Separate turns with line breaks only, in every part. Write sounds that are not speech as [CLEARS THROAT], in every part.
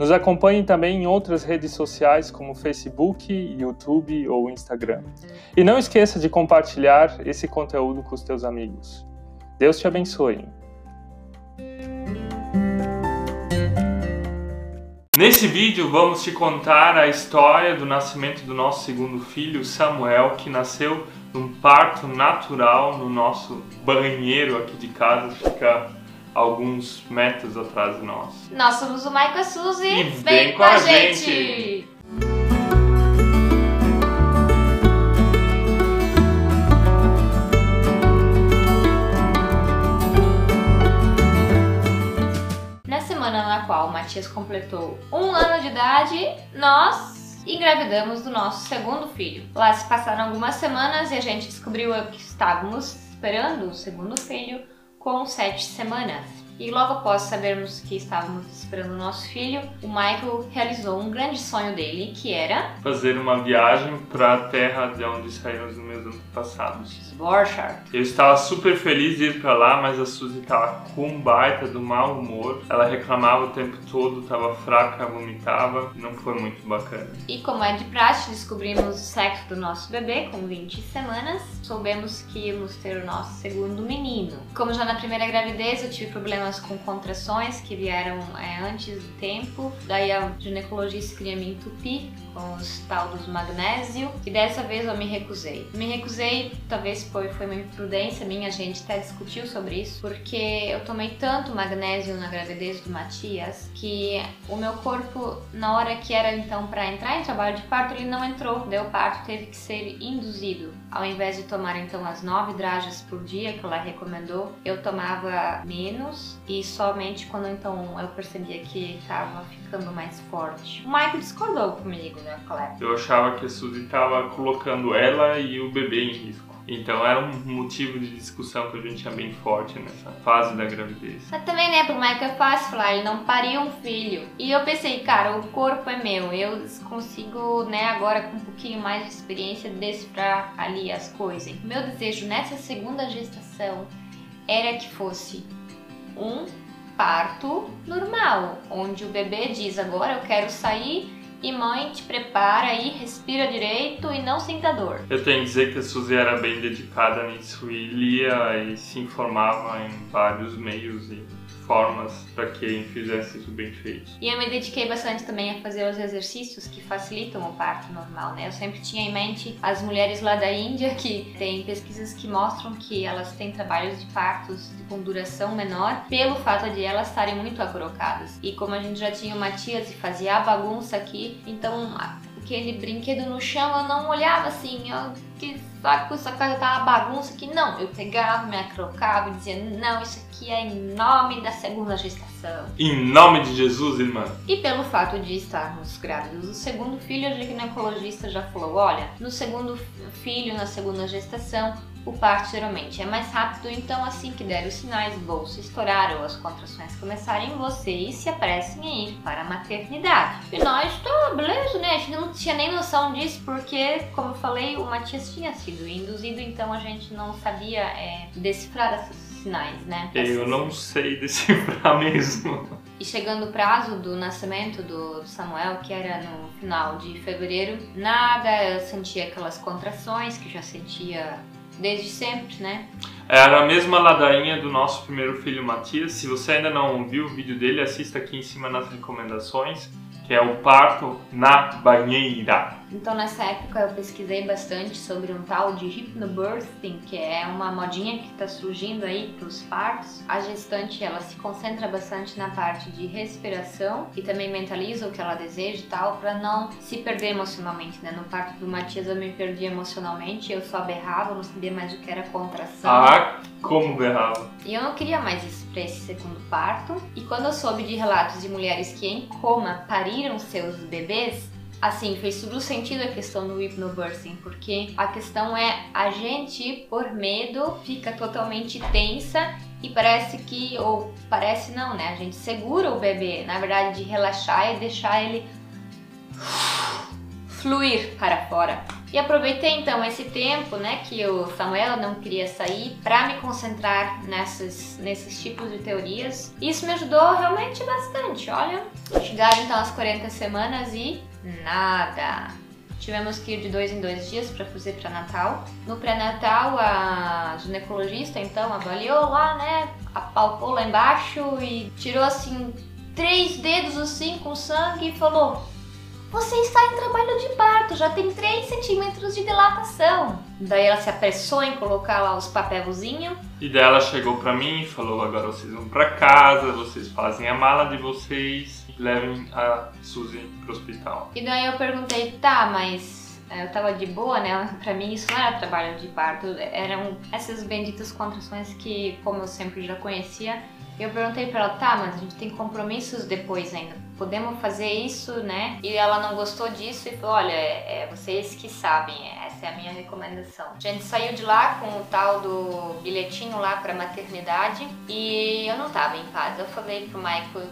Nos acompanhe também em outras redes sociais como Facebook, YouTube ou Instagram. E não esqueça de compartilhar esse conteúdo com os teus amigos. Deus te abençoe. Nesse vídeo vamos te contar a história do nascimento do nosso segundo filho, Samuel, que nasceu num parto natural no nosso banheiro aqui de casa, fica alguns metros atrás de nós.
Nós somos o Maico e Suzy.
E vem com a gente.
Na semana na qual o Matias completou um ano de idade, nós engravidamos do nosso segundo filho. Lá se passaram algumas semanas e a gente descobriu que estávamos esperando o segundo filho com sete semanas. E logo após sabermos que estávamos esperando o nosso filho, o Michael realizou um grande sonho dele, que era
fazer uma viagem para a terra de onde saímos no meus antepassados.
Borchardt.
Eu estava super feliz de ir para lá, mas a Suzy estava com um baita do mau humor. Ela reclamava o tempo todo, estava fraca, vomitava, não foi muito bacana.
E como é de praxe, descobrimos o sexo do nosso bebê com 20 semanas. Soubemos que íamos ter o nosso segundo menino. Como já na primeira gravidez eu tive problemas com contrações que vieram é, antes do tempo. Daí a ginecologista queria me entupir com os tal dos magnésio. E dessa vez eu me recusei. Me recusei, talvez foi, foi uma imprudência minha, a gente até discutiu sobre isso, porque eu tomei tanto magnésio na gravidez do Matias que o meu corpo, na hora que era então para entrar em trabalho de parto, ele não entrou. Deu parto, teve que ser induzido. Ao invés de tomar então as nove dragas por dia que ela recomendou, eu tomava menos e somente quando então eu percebia que estava ficando mais forte. O Michael discordou comigo, né, Cleber?
Eu achava que a Suzy estava colocando ela e o bebê em risco. Então era um motivo de discussão que a gente tinha bem forte nessa fase da gravidez.
Mas também, né, pro Michael é fácil falar, ele não pariu um filho. E eu pensei, cara, o corpo é meu, eu consigo, né, agora com um pouquinho mais de experiência, decifrar ali as coisas. Meu desejo nessa segunda gestação era que fosse um parto normal, onde o bebê diz agora eu quero sair e mãe te prepara aí, respira direito e não sinta dor.
Eu tenho que dizer que a Suzy era bem dedicada nisso e lia e se informava em vários meios e formas para que fizesse isso bem feito.
E eu me dediquei bastante também a fazer os exercícios que facilitam o parto normal, né? Eu sempre tinha em mente as mulheres lá da Índia que tem pesquisas que mostram que elas têm trabalhos de partos com duração menor pelo fato de elas estarem muito acrocadas. E como a gente já tinha o Matias e fazia a bagunça aqui, então aquele brinquedo no chão, eu não olhava assim, ó, que saco, essa casa tá uma bagunça aqui. Não, eu pegava, me acrocava e dizia, não, isso aqui é em nome da segunda gestação.
Em nome de Jesus, irmã.
E pelo fato de estarmos grávidos do segundo filho, a ginecologista já falou, olha, no segundo filho, na segunda gestação, o parto geralmente é mais rápido, então assim que der os sinais, bolsa estourar ou as contrações começarem, vocês se apressem a ir para a maternidade. E nós, tá, beleza, né? A gente não tinha nem noção disso, porque, como eu falei, o Matias tinha sido induzido, então a gente não sabia é, decifrar esses sinais, né?
Eu não sei decifrar mesmo.
E chegando o prazo do nascimento do Samuel, que era no final de fevereiro, nada, eu sentia aquelas contrações que já sentia desde sempre, né?
Era a mesma ladainha do nosso primeiro filho Matias. Se você ainda não viu o vídeo dele, assista aqui em cima nas recomendações, que é o parto na banheira.
Então nessa época eu pesquisei bastante sobre um tal de hypnobirthing, que é uma modinha que está surgindo aí para os partos. A gestante ela se concentra bastante na parte de respiração e também mentaliza o que ela deseja e tal, para não se perder emocionalmente, né? No parto do Matias eu me perdi emocionalmente, eu só berrava, não sabia mais o que era contração.
Ah, como berrava.
E eu não queria mais isso para esse segundo parto. E quando eu soube de relatos de mulheres que em coma pariram seus bebês, assim, fez todo sentido a questão do hypnobirthing, porque a questão é a gente, por medo, fica totalmente tensa e parece que, ou parece não, né? A gente segura o bebê, na verdade, de relaxar e deixar ele fluir para fora. E aproveitei então esse tempo, né, que o Samuel não queria sair, para me concentrar nessas, nesses tipos de teorias. Isso me ajudou realmente bastante. Olha, chegaram então as 40 semanas e nada. Tivemos que ir de dois em dois dias para fazer pré-natal. No pré-natal, a ginecologista então avaliou lá, né? Apalpou lá embaixo e tirou assim três dedos assim com sangue e falou: Você está em trabalho de parto, já tem 3 centímetros de dilatação. Daí ela se apressou em colocar lá os papelzinhos.
E daí ela chegou para mim e falou: Agora vocês vão para casa, vocês fazem a mala de vocês levem a Suzy pro hospital.
E daí eu perguntei, tá, mas é, eu tava de boa, né? Pra mim isso não era trabalho de parto, eram essas benditas contrações que, como eu sempre já conhecia, eu perguntei pra ela, tá, mas a gente tem compromissos depois ainda, podemos fazer isso, né? E ela não gostou disso e falou, olha, é, é vocês que sabem, essa é a minha recomendação. A gente saiu de lá com o tal do bilhetinho lá pra maternidade e eu não tava em paz. Eu falei pro Michael,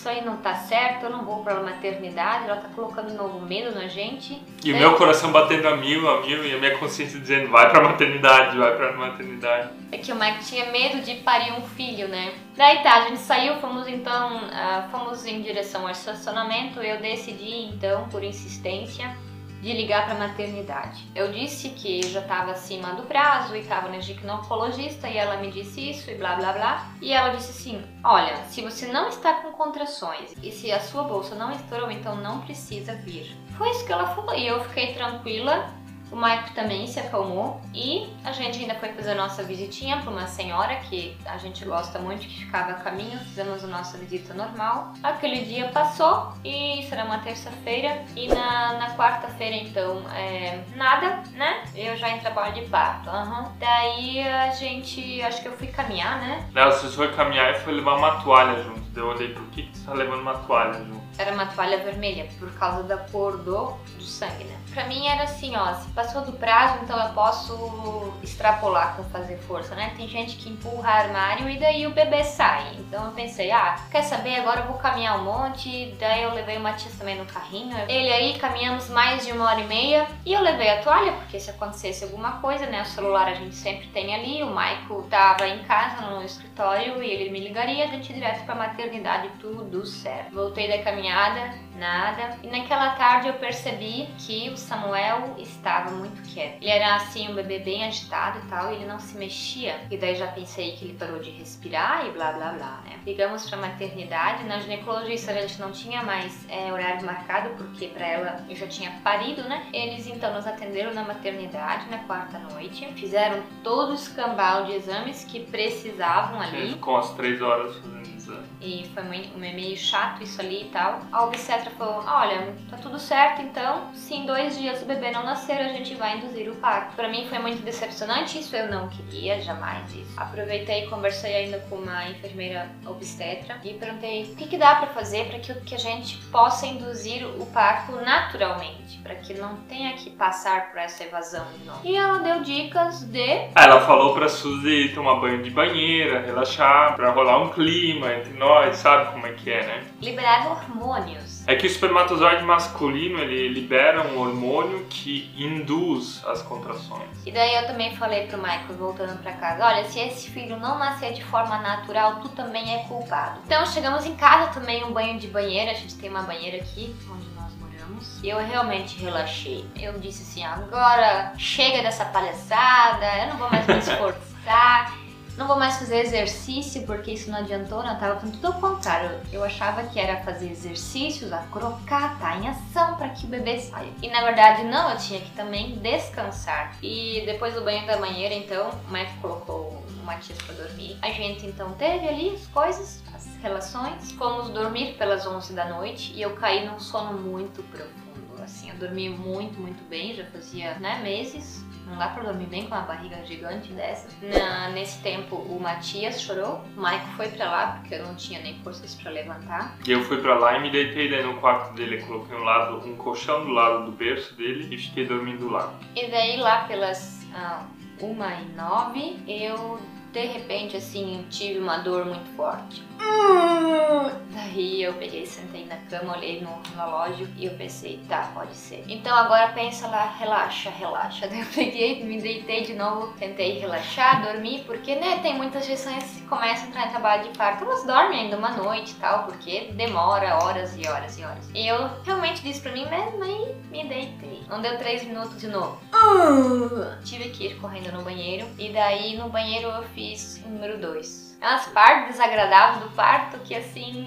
isso aí não tá certo, eu não vou pra maternidade, ela tá colocando novo medo na gente.
E o meu coração batendo a mil, a mil, e a minha consciência dizendo, vai pra maternidade, vai pra maternidade.
É que o Mike tinha medo de parir um filho, né? Daí tá, a gente saiu, fomos então, uh, fomos em direção ao estacionamento, eu decidi então, por insistência, de ligar para a maternidade. Eu disse que já estava acima do prazo e estava na ginecologista e ela me disse isso e blá blá blá. E ela disse assim: Olha, se você não está com contrações e se a sua bolsa não estourou, então não precisa vir. Foi isso que ela falou e eu fiquei tranquila o Maico também se acalmou e a gente ainda foi fazer a nossa visitinha para uma senhora que a gente gosta muito, que ficava a caminho. Fizemos a nossa visita normal. Aquele dia passou e era uma terça-feira. E na, na quarta-feira, então, é, nada, né? Eu já em trabalho de parto. Uhum. Daí a gente, acho que eu fui caminhar, né?
Não, você foi caminhar e foi levar uma toalha junto. Eu olhei, por que, que você tá levando uma toalha junto?
Era uma toalha vermelha, por causa da cor do, do sangue, né? Pra mim era assim, ó, se passou do prazo, então eu posso extrapolar com fazer força, né? Tem gente que empurra armário e daí o bebê sai. Então eu pensei, ah, quer saber, agora eu vou caminhar um monte. Daí eu levei o Matias também no carrinho. Ele aí, caminhamos mais de uma hora e meia. E eu levei a toalha, porque se acontecesse alguma coisa, né? O celular a gente sempre tem ali. O Maico tava em casa, no escritório, e ele me ligaria, a gente direto pra maternidade, tudo certo. Voltei da caminhada, nada. E naquela tarde eu percebi que o Samuel estava muito quieto. Ele era assim, um bebê bem agitado e tal, e ele não se mexia. E daí já pensei que ele parou de respirar e blá blá blá, né? Ligamos pra maternidade, na ginecologista a gente não tinha mais é, horário marcado, porque pra ela eu já tinha parido, né? Eles então nos atenderam na maternidade na quarta noite, fizeram todo o escambau de exames que precisavam ali.
Com as três horas fazendo
e foi meio chato isso ali e tal. A obstetra falou: Olha, tá tudo certo, então, se em dois dias o bebê não nascer, a gente vai induzir o parto. Para mim foi muito decepcionante, isso eu não queria, jamais isso. Aproveitei e conversei ainda com uma enfermeira obstetra e perguntei o que, que dá para fazer para que, que a gente possa induzir o parto naturalmente, para que não tenha que passar por essa evasão de novo. E ela deu dicas de.
Ela falou pra Suzy tomar banho de banheira, relaxar, para rolar um clima entre nós, sabe como é que é, né?
Liberar hormônios.
É que o espermatozoide masculino, ele libera um hormônio que induz as contrações.
E daí eu também falei pro Michael, voltando para casa, olha, se esse filho não nascer de forma natural, tu também é culpado. Então chegamos em casa, tomei um banho de banheira, a gente tem uma banheira aqui, onde nós moramos. Eu realmente relaxei. Eu disse assim, agora chega dessa palhaçada, eu não vou mais me esforçar. Não vou mais fazer exercício porque isso não adiantou, não. Tava tudo ao contrário. Eu achava que era fazer exercícios, a tá em ação para que o bebê saia. E na verdade não, eu tinha que também descansar. E depois do banho da banheira, então, o médico colocou o Matias para dormir. A gente então teve ali as coisas, as relações. Fomos dormir pelas 11 da noite e eu caí num sono muito profundo. Assim, eu dormi muito, muito bem, já fazia né, meses Não dá pra dormir bem com uma barriga gigante dessa. Na, nesse tempo, o Matias chorou. O Maico foi pra lá, porque eu não tinha nem forças pra levantar.
E eu fui pra lá e me deitei daí no quarto dele. Eu coloquei um, lado, um colchão do lado do berço dele e fiquei dormindo lá.
E daí, lá pelas ah, uma e nove, eu de repente, assim, tive uma dor muito forte. Daí eu peguei, sentei na cama, olhei no relógio e eu pensei, tá, pode ser. Então agora pensa lá, relaxa, relaxa. [LAUGHS] Daí eu peguei, me deitei de novo, tentei relaxar, dormir, porque, né, tem muitas gestões que começam a entrar em trabalho de parto, elas dormem ainda uma noite e tal, porque demora horas e horas e horas. E eu realmente disse pra mim mesma e me deitei. Não deu três minutos de novo. Tive que ir correndo no banheiro e daí no banheiro eu fiz o número dois umas partes desagradáveis do parto que assim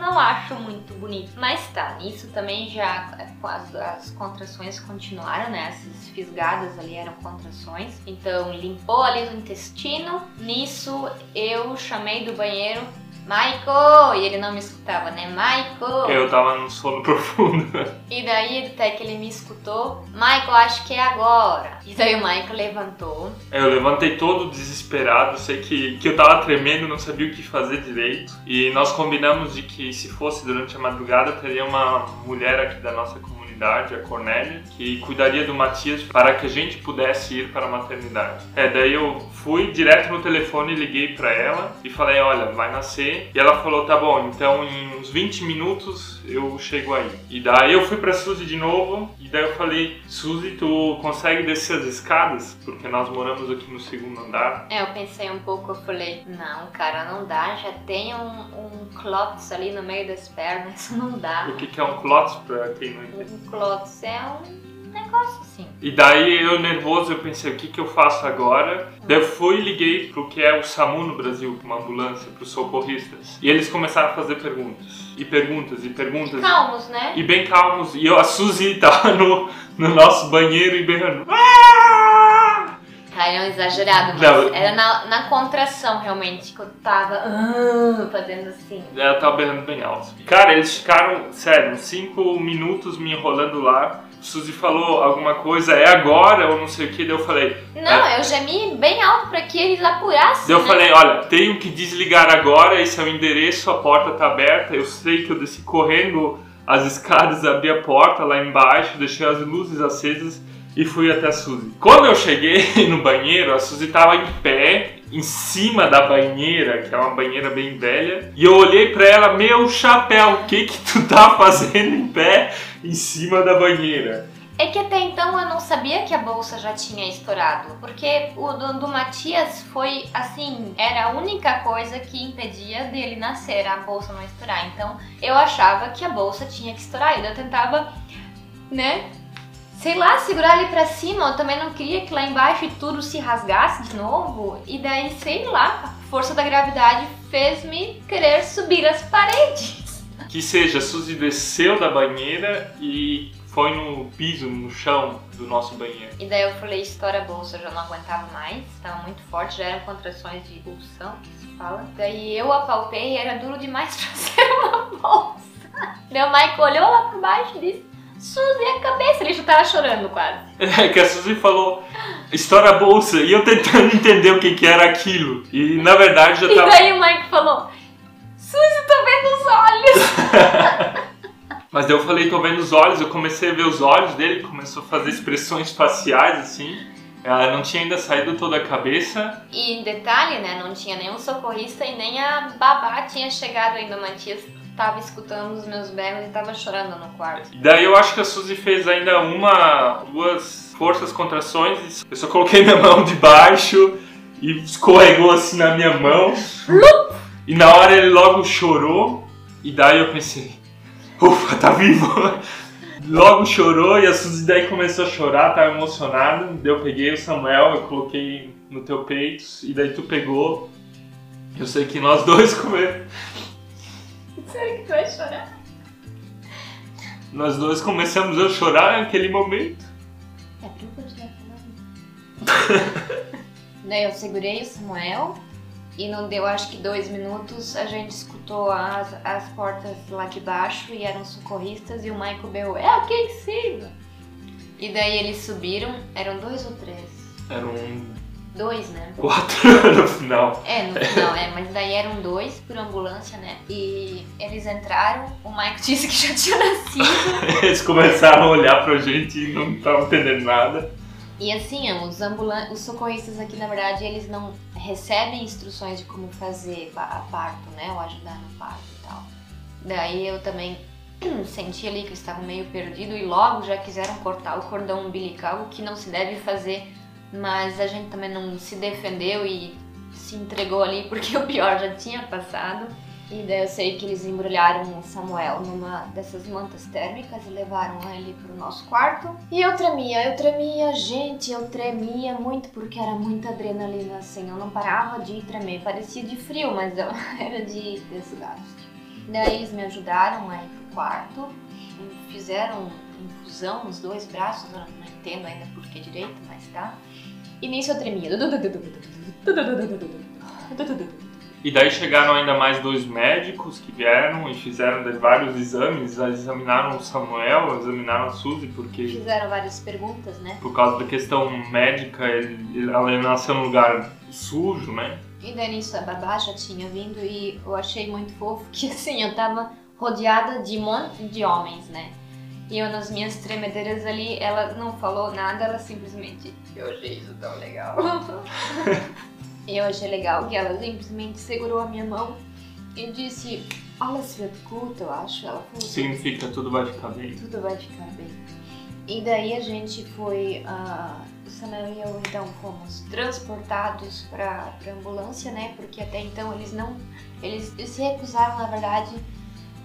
não acho muito bonito. Mas tá, nisso também já as, as contrações continuaram, né? Essas fisgadas ali eram contrações. Então limpou ali o intestino. Nisso eu chamei do banheiro Michael! E ele não me escutava, né? Michael!
Eu tava num sono [LAUGHS] profundo.
E daí, até que ele me escutou, Michael, acho que é agora. E daí o Michael levantou.
É, eu levantei todo desesperado, sei que, que eu tava tremendo, não sabia o que fazer direito. E nós combinamos de que se fosse durante a madrugada, teria uma mulher aqui da nossa comunidade maternidade, a Cornélia, que cuidaria do Matias para que a gente pudesse ir para a maternidade. É, daí eu fui direto no telefone, liguei para ela e falei: Olha, vai nascer. E ela falou: Tá bom, então em uns 20 minutos eu chego aí. E daí eu fui para Suzy de novo e daí eu falei: Suzy, tu consegue descer as escadas? Porque nós moramos aqui no segundo andar.
É, eu pensei um pouco, eu falei: Não, cara, não dá, já tem um, um clótus ali no meio das pernas, [LAUGHS] não dá.
O que, que é um clótus para quem não entende?
Clótus é um negócio assim.
E daí eu nervoso, eu pensei, o que, que eu faço agora? Daí eu fui e liguei pro que é o SAMU no Brasil, uma ambulância, pros socorristas. E eles começaram a fazer perguntas. E perguntas, e perguntas.
Calmos, né?
E bem calmos. E eu, a Suzy tava [LAUGHS] no, no nosso banheiro e berrando. Ah!
Aí é um exagerado, mas não, era na, na, contração realmente que eu tava uh, fazendo assim.
Ela tava berrando bem alto. Cara, eles ficaram, sério, cinco minutos me enrolando lá. Suzy falou alguma coisa, é agora ou não sei o que, daí eu falei.
Não, é... eu gemi bem alto para que eles apurassem.
Daí eu
né?
falei, olha, tenho que desligar agora, esse é o endereço, a porta tá aberta, eu sei que eu desci correndo as escadas, abri a porta lá embaixo, deixei as luzes acesas e fui até a Suzy. Quando eu cheguei [LAUGHS] no banheiro, a Suzy estava em pé, em cima da banheira, que é uma banheira bem velha, e eu olhei para ela, meu chapéu, o que que tu tá fazendo em pé em cima da banheira?
É que até então eu não sabia que a bolsa já tinha estourado, porque o do, do Matias foi assim, era a única coisa que impedia dele nascer, a bolsa não estourar. Então eu achava que a bolsa tinha que estourar, e eu tentava, né, sei lá, segurar ali pra cima. Eu também não queria que lá embaixo tudo se rasgasse de novo. E daí, sei lá, a força da gravidade fez-me querer subir as paredes.
Que seja, a Suzy desceu da banheira e foi no piso, no chão do nosso banheiro.
E daí eu falei, estoura a bolsa, eu já não aguentava mais, estava muito forte, já eram contrações de pulsão, que se fala. Daí eu apalpei e era duro demais [LAUGHS] pra ser uma bolsa. O Mike olhou lá por baixo e disse, Suzy a cabeça, ele já tava chorando quase.
É, que a Suzy falou, estoura a bolsa, e eu tentando [LAUGHS] entender o que, que era aquilo. E na verdade já tava.
E daí o Mike falou, Suzy, tô vendo os olhos. [LAUGHS]
Mas daí eu falei, tô vendo os olhos, eu comecei a ver os olhos dele, começou a fazer expressões faciais assim. Ela não tinha ainda saído toda a cabeça.
E em detalhe, né, não tinha nenhum socorrista e nem a babá tinha chegado ainda, o Matias tava escutando os meus berros e tava chorando no quarto.
Daí eu acho que a Suzy fez ainda uma, duas forças, contrações. Eu só coloquei [LAUGHS] minha mão debaixo e escorregou assim na minha mão. e na hora ele logo chorou. E daí eu pensei, ufa, tá vivo. [LAUGHS] logo chorou e a Suzy daí começou a chorar, tava emocionada. Daí eu peguei o Samuel, eu coloquei no teu peito e daí tu pegou. Eu sei que nós dois [LAUGHS] comemos.
Sério que tu vai chorar?
Nós dois começamos a chorar naquele momento.
É tu continuar falando. Daí eu segurei o Samuel e não deu acho que dois minutos, a gente escutou as, as portas lá de baixo e eram socorristas e o Michael berrou, é aqui em cima! E daí eles subiram, eram dois ou três
Eram
Dois, né?
quatro [LAUGHS] no final.
É, no final, é, mas daí eram dois por ambulância, né? E eles entraram, o Mike disse que já tinha nascido. [LAUGHS]
Eles começaram a olhar pra gente e não estavam entendendo nada.
E assim, os, ambulan os socorristas aqui, na verdade, eles não recebem instruções de como fazer a parto, né? Ou ajudar no parto e tal. Daí eu também [CLEARS THROAT] senti ali que eles estavam meio perdidos e logo já quiseram cortar o cordão umbilical, o que não se deve fazer, mas a gente também não se defendeu e se entregou ali porque [LAUGHS] o pior já tinha passado. E daí eu sei que eles embrulharam o Samuel numa dessas mantas térmicas e levaram ele pro nosso quarto. E eu tremia, eu tremia, gente, eu tremia muito porque era muita adrenalina, assim. Eu não parava de tremer. Parecia de frio, mas eu [LAUGHS] era de desgaste. Daí eles me ajudaram a ir pro quarto, fizeram infusão nos dois braços, eu não entendo ainda por que direito, mas tá. E nisso eu tremia.
E daí chegaram ainda mais dois médicos que vieram e fizeram vários exames. Examinaram o Samuel, examinaram a Suzy, porque
Fizeram várias perguntas, né?
por causa da questão médica, ela nasceu num lugar sujo, né?
E daí nisso a babá já tinha vindo e eu achei muito fofo que assim, eu tava rodeada de um monte de homens, né? E eu nas minhas tremedeiras ali, ela não falou nada, ela simplesmente. Eu achei isso tão legal. [LAUGHS] e eu achei legal que ela simplesmente segurou a minha mão e disse: Alles wird gut, eu acho. Ela falou:
Significa tudo vai ficar bem.
tudo vai ficar bem. E daí a gente foi, ah, o Samuel e eu então fomos transportados para a ambulância, né? Porque até então eles não, eles, eles se recusaram, na verdade,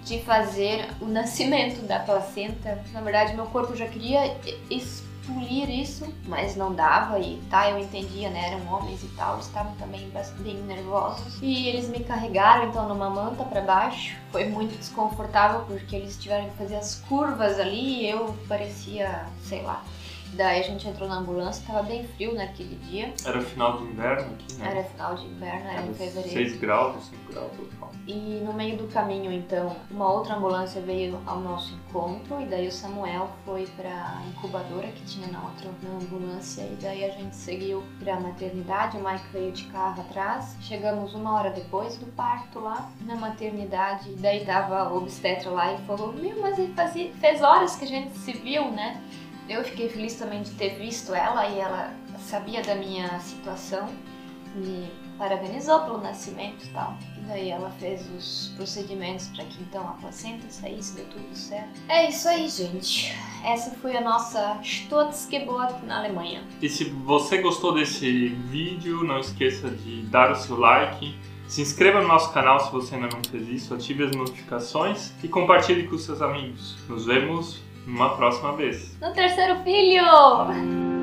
de fazer o nascimento da placenta. Na verdade, meu corpo já queria expulir isso, mas não dava e tá, eu entendia, né? Eram homens e tal, estavam também bem nervosos. E eles me carregaram então numa manta para baixo. Foi muito desconfortável porque eles tiveram que fazer as curvas ali e eu parecia, sei lá. Daí a gente entrou na ambulância, tava bem frio naquele dia.
Era final de inverno aqui, né?
Era final de inverno, era em fevereiro.
6 graus, 5 graus total.
E no meio do caminho, então, uma outra ambulância veio ao nosso encontro e daí o Samuel foi pra incubadora que tinha na outra na ambulância e daí a gente seguiu pra maternidade. O Mike veio de carro atrás. Chegamos uma hora depois do parto lá na maternidade. Daí tava o obstetra lá e falou: Meu, mas ele fazia, fez horas que a gente se viu, né? Eu fiquei feliz também de ter visto ela e ela sabia da minha situação me parabenizou pelo nascimento e tal. E daí ela fez os procedimentos para que então a placenta saísse, deu tudo certo. É isso aí, gente. Essa foi a nossa Stutzgeburt na Alemanha.
E se você gostou desse vídeo, não esqueça de dar o seu like, se inscreva no nosso canal se você ainda não fez isso, ative as notificações e compartilhe com seus amigos. Nos vemos numa próxima vez.
No terceiro filho!